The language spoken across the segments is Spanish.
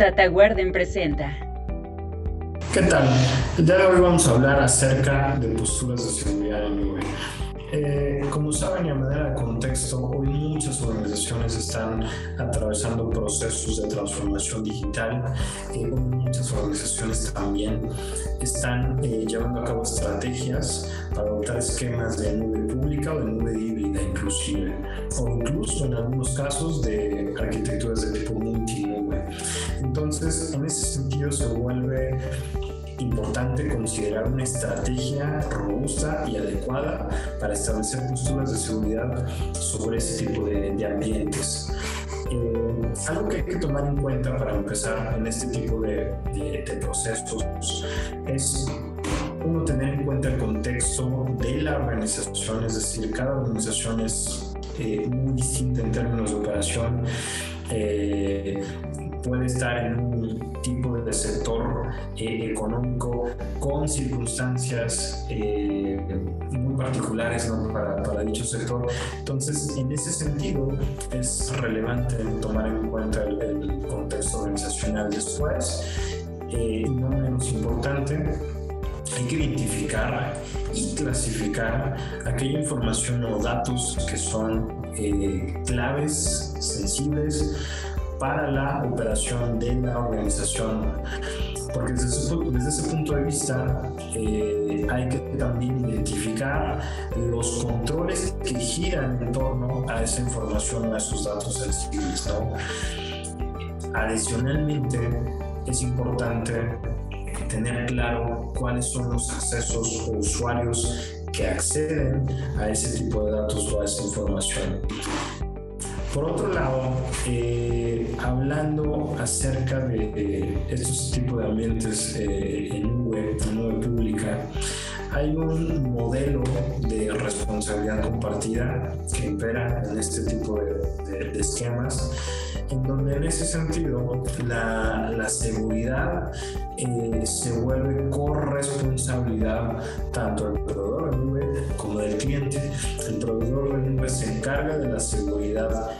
DataGuarden presenta. ¿Qué tal? El día de hoy vamos a hablar acerca de posturas de seguridad en nube. Eh, como saben y a manera de contexto, hoy muchas organizaciones están atravesando procesos de transformación digital. Eh, muchas organizaciones también están eh, llevando a cabo estrategias para adoptar esquemas de nube pública o de nube híbrida inclusive, o incluso en algunos casos de arquitecturas de tipo multinube. Entonces, en ese sentido se vuelve importante considerar una estrategia robusta y adecuada para establecer posturas de seguridad sobre ese tipo de, ambientes. Eh, algo que hay que tomar en cuenta para empezar en este tipo de, procesos es uno tener en cuenta el contexto de la organización, es decir, cada organización es eh, muy distinta en términos de operación. Eh, puede estar en un tipo de sector eh, económico con circunstancias eh, muy particulares para, para, dicho sector. Entonces, en ese sentido, es relevante tomar en cuenta el, contexto organizacional después. Eh, no menos importante, hay que identificar y clasificar aquella información o datos que son claves, sensibles, para la operación de la organización. Porque desde, desde ese punto de vista eh, hay que también identificar los controles que giran en torno a esa información, a esos datos sensibles. ¿no? Adicionalmente, es importante tener claro cuáles son los accesos o usuarios que acceden a ese tipo de datos o a esa información. Por otro lado, eh, hablando acerca de estos tipos de ambientes eh, en web, en nube pública, hay un modelo de responsabilidad compartida que impera en este tipo de, esquemas, en donde en ese sentido la, la seguridad eh, se vuelve corresponsabilidad tanto del proveedor de nube como del cliente. El proveedor de nube se encarga de la seguridad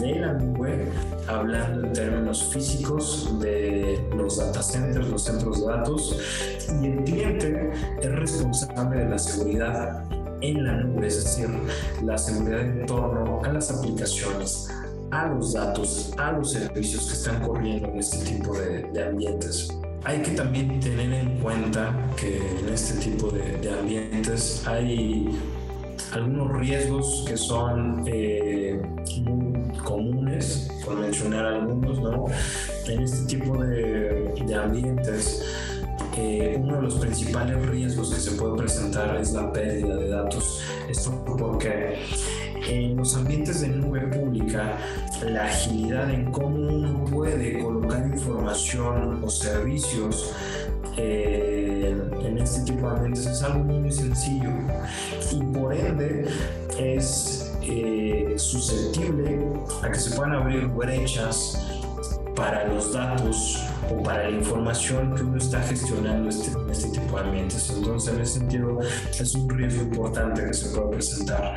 de la nube, hablando en términos físicos de los data centers, los centros de datos, y el cliente es responsable de la seguridad en la nube, es decir, la seguridad en torno a las aplicaciones, a los datos, a los servicios que están corriendo en este tipo de, ambientes. Hay que también tener en cuenta que en este tipo de, ambientes hay algunos riesgos que son eh, comunes, por mencionar algunos, ¿no? En este tipo de, ambientes, eh, uno de los principales riesgos que se puede presentar es la pérdida de datos. Esto porque en los ambientes de nube pública, la agilidad en cómo uno puede colocar información o servicios eh, en este tipo de ambientes es algo muy sencillo y por ende es eh, susceptible a que se puedan abrir brechas para los datos o para la información que uno está gestionando este, este tipo de ambientes. Entonces, en ese sentido, es un riesgo importante que se puede presentar.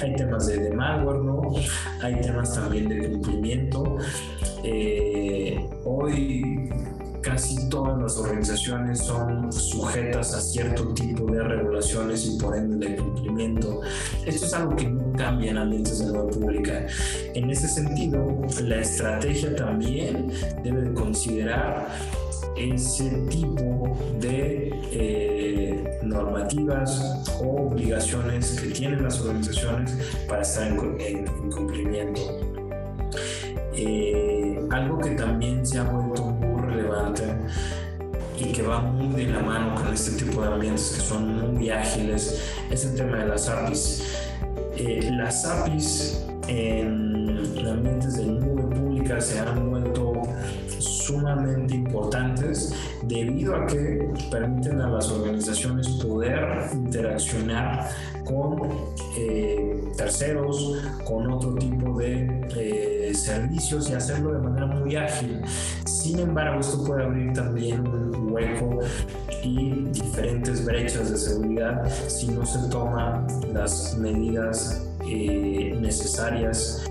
Hay temas de, de malware, ¿no? Hay temas también de cumplimiento. Eh, hoy casi todas las organizaciones son sujetas a cierto tipo de regulaciones y por ende de cumplimiento. Esto es algo que no cambia en ambientes de nueva pública. En ese sentido, la estrategia también debe de considerar ese tipo de eh, normativas o obligaciones que tienen las organizaciones para estar en, cumplimiento. Eh, algo que también se ha vuelto relevante y que va muy de la mano con este tipo de ambientes que son muy ágiles es el tema de las APIs. Eh, las APIs en ambientes de nube pública se han vuelto sumamente importantes debido a que permiten a las organizaciones poder interaccionar con eh, terceros, con otro tipo de eh, servicios y hacerlo de manera muy ágil. Sin embargo, esto puede abrir también un hueco y diferentes brechas de seguridad si no se toman las medidas eh, necesarias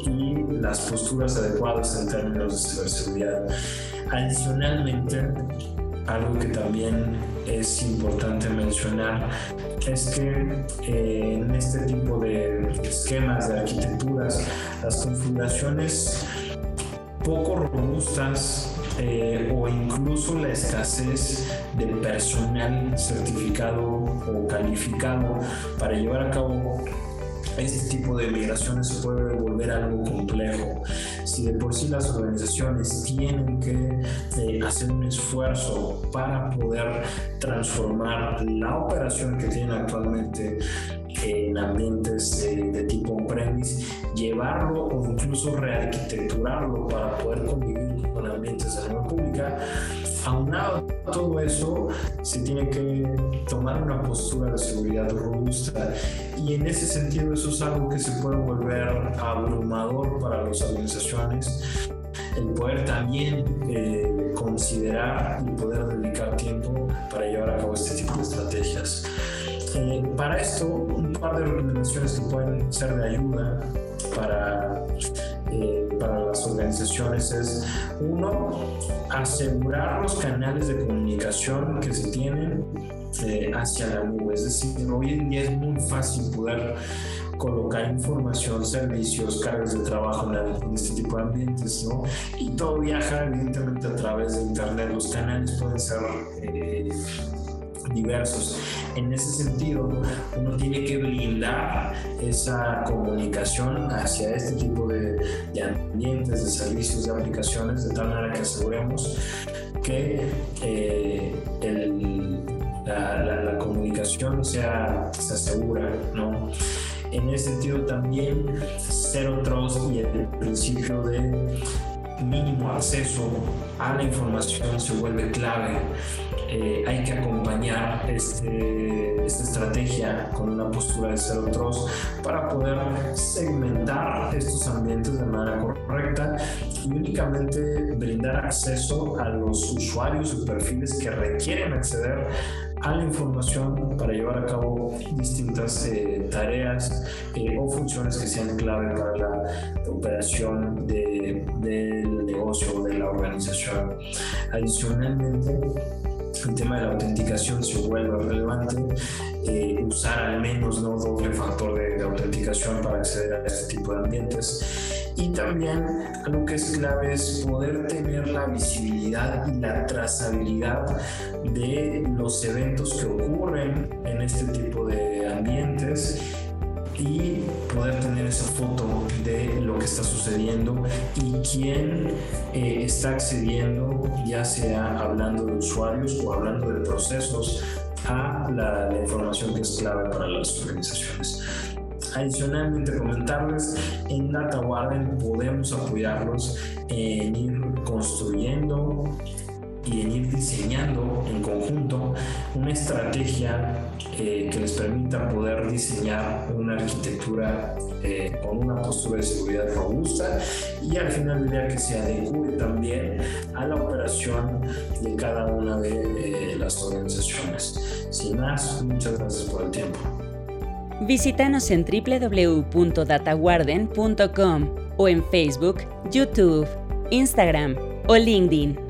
y las posturas adecuadas en términos de ciberseguridad. Adicionalmente, algo que también es importante mencionar es que eh, en este tipo de esquemas de arquitecturas, las configuraciones poco robustas eh, o incluso la escasez de personal certificado o calificado para llevar a cabo este tipo de migraciones se puede volver algo complejo. Si de por sí las organizaciones tienen que eh, hacer un esfuerzo para poder transformar la operación que tienen actualmente en ambientes de, tipo on-premise, llevarlo o incluso rearquitecturarlo para poder convivir con ambientes de la pública, aunado todo eso, se tiene que tomar una postura de seguridad robusta y en ese sentido eso es algo que se puede volver abrumador para las organizaciones el poder también eh, considerar y poder dedicar tiempo para llevar a cabo este tipo de estrategias. Eh, para esto, un par de recomendaciones que pueden ser de ayuda para, eh, para las organizaciones es, uno, asegurar los canales de comunicación que se tienen eh, hacia la nube. Es decir, hoy en día es muy fácil poder colocar información, servicios, cargas de trabajo en, este tipo de ambientes, ¿no? Y todo viaja evidentemente a través de Internet. Los canales pueden ser diversos. En ese sentido, uno tiene que blindar esa comunicación hacia este tipo de, ambientes, de servicios, de aplicaciones, de tal manera que aseguremos que eh, la, comunicación sea, se asegura, ¿no? En ese sentido también Zero Trust y el principio de mínimo acceso a la información se vuelve clave. Eh, hay que acompañar este, esta estrategia con una postura de cero trust para poder segmentar estos ambientes de manera correcta y únicamente brindar acceso a los usuarios y perfiles que requieren acceder a la información para llevar a cabo distintas eh, tareas eh, o funciones que sean clave para la operación de, del negocio o de la organización. Adicionalmente, el tema de la autenticación se vuelve relevante, eh, usar al menos no doble factor de, de, autenticación para acceder a este tipo de ambientes. Y también algo que es clave es poder tener la visibilidad y la trazabilidad de los eventos que ocurren en este tipo de ambientes y poder tener esa foto de lo está sucediendo y quién eh, está accediendo, ya sea hablando de usuarios o hablando de procesos, a la, información que es clave para las organizaciones. Adicionalmente, comentarles, en DataWarden podemos apoyarlos en ir construyendo y en ir diseñando en conjunto una estrategia eh, que les permita poder diseñar una arquitectura eh, con una postura de seguridad robusta y al final del día que se adecue también a la operación de cada una de eh, las organizaciones. Sin más, muchas gracias por el tiempo. Visítanos en www.dataguarden.com o en Facebook, YouTube, Instagram o LinkedIn.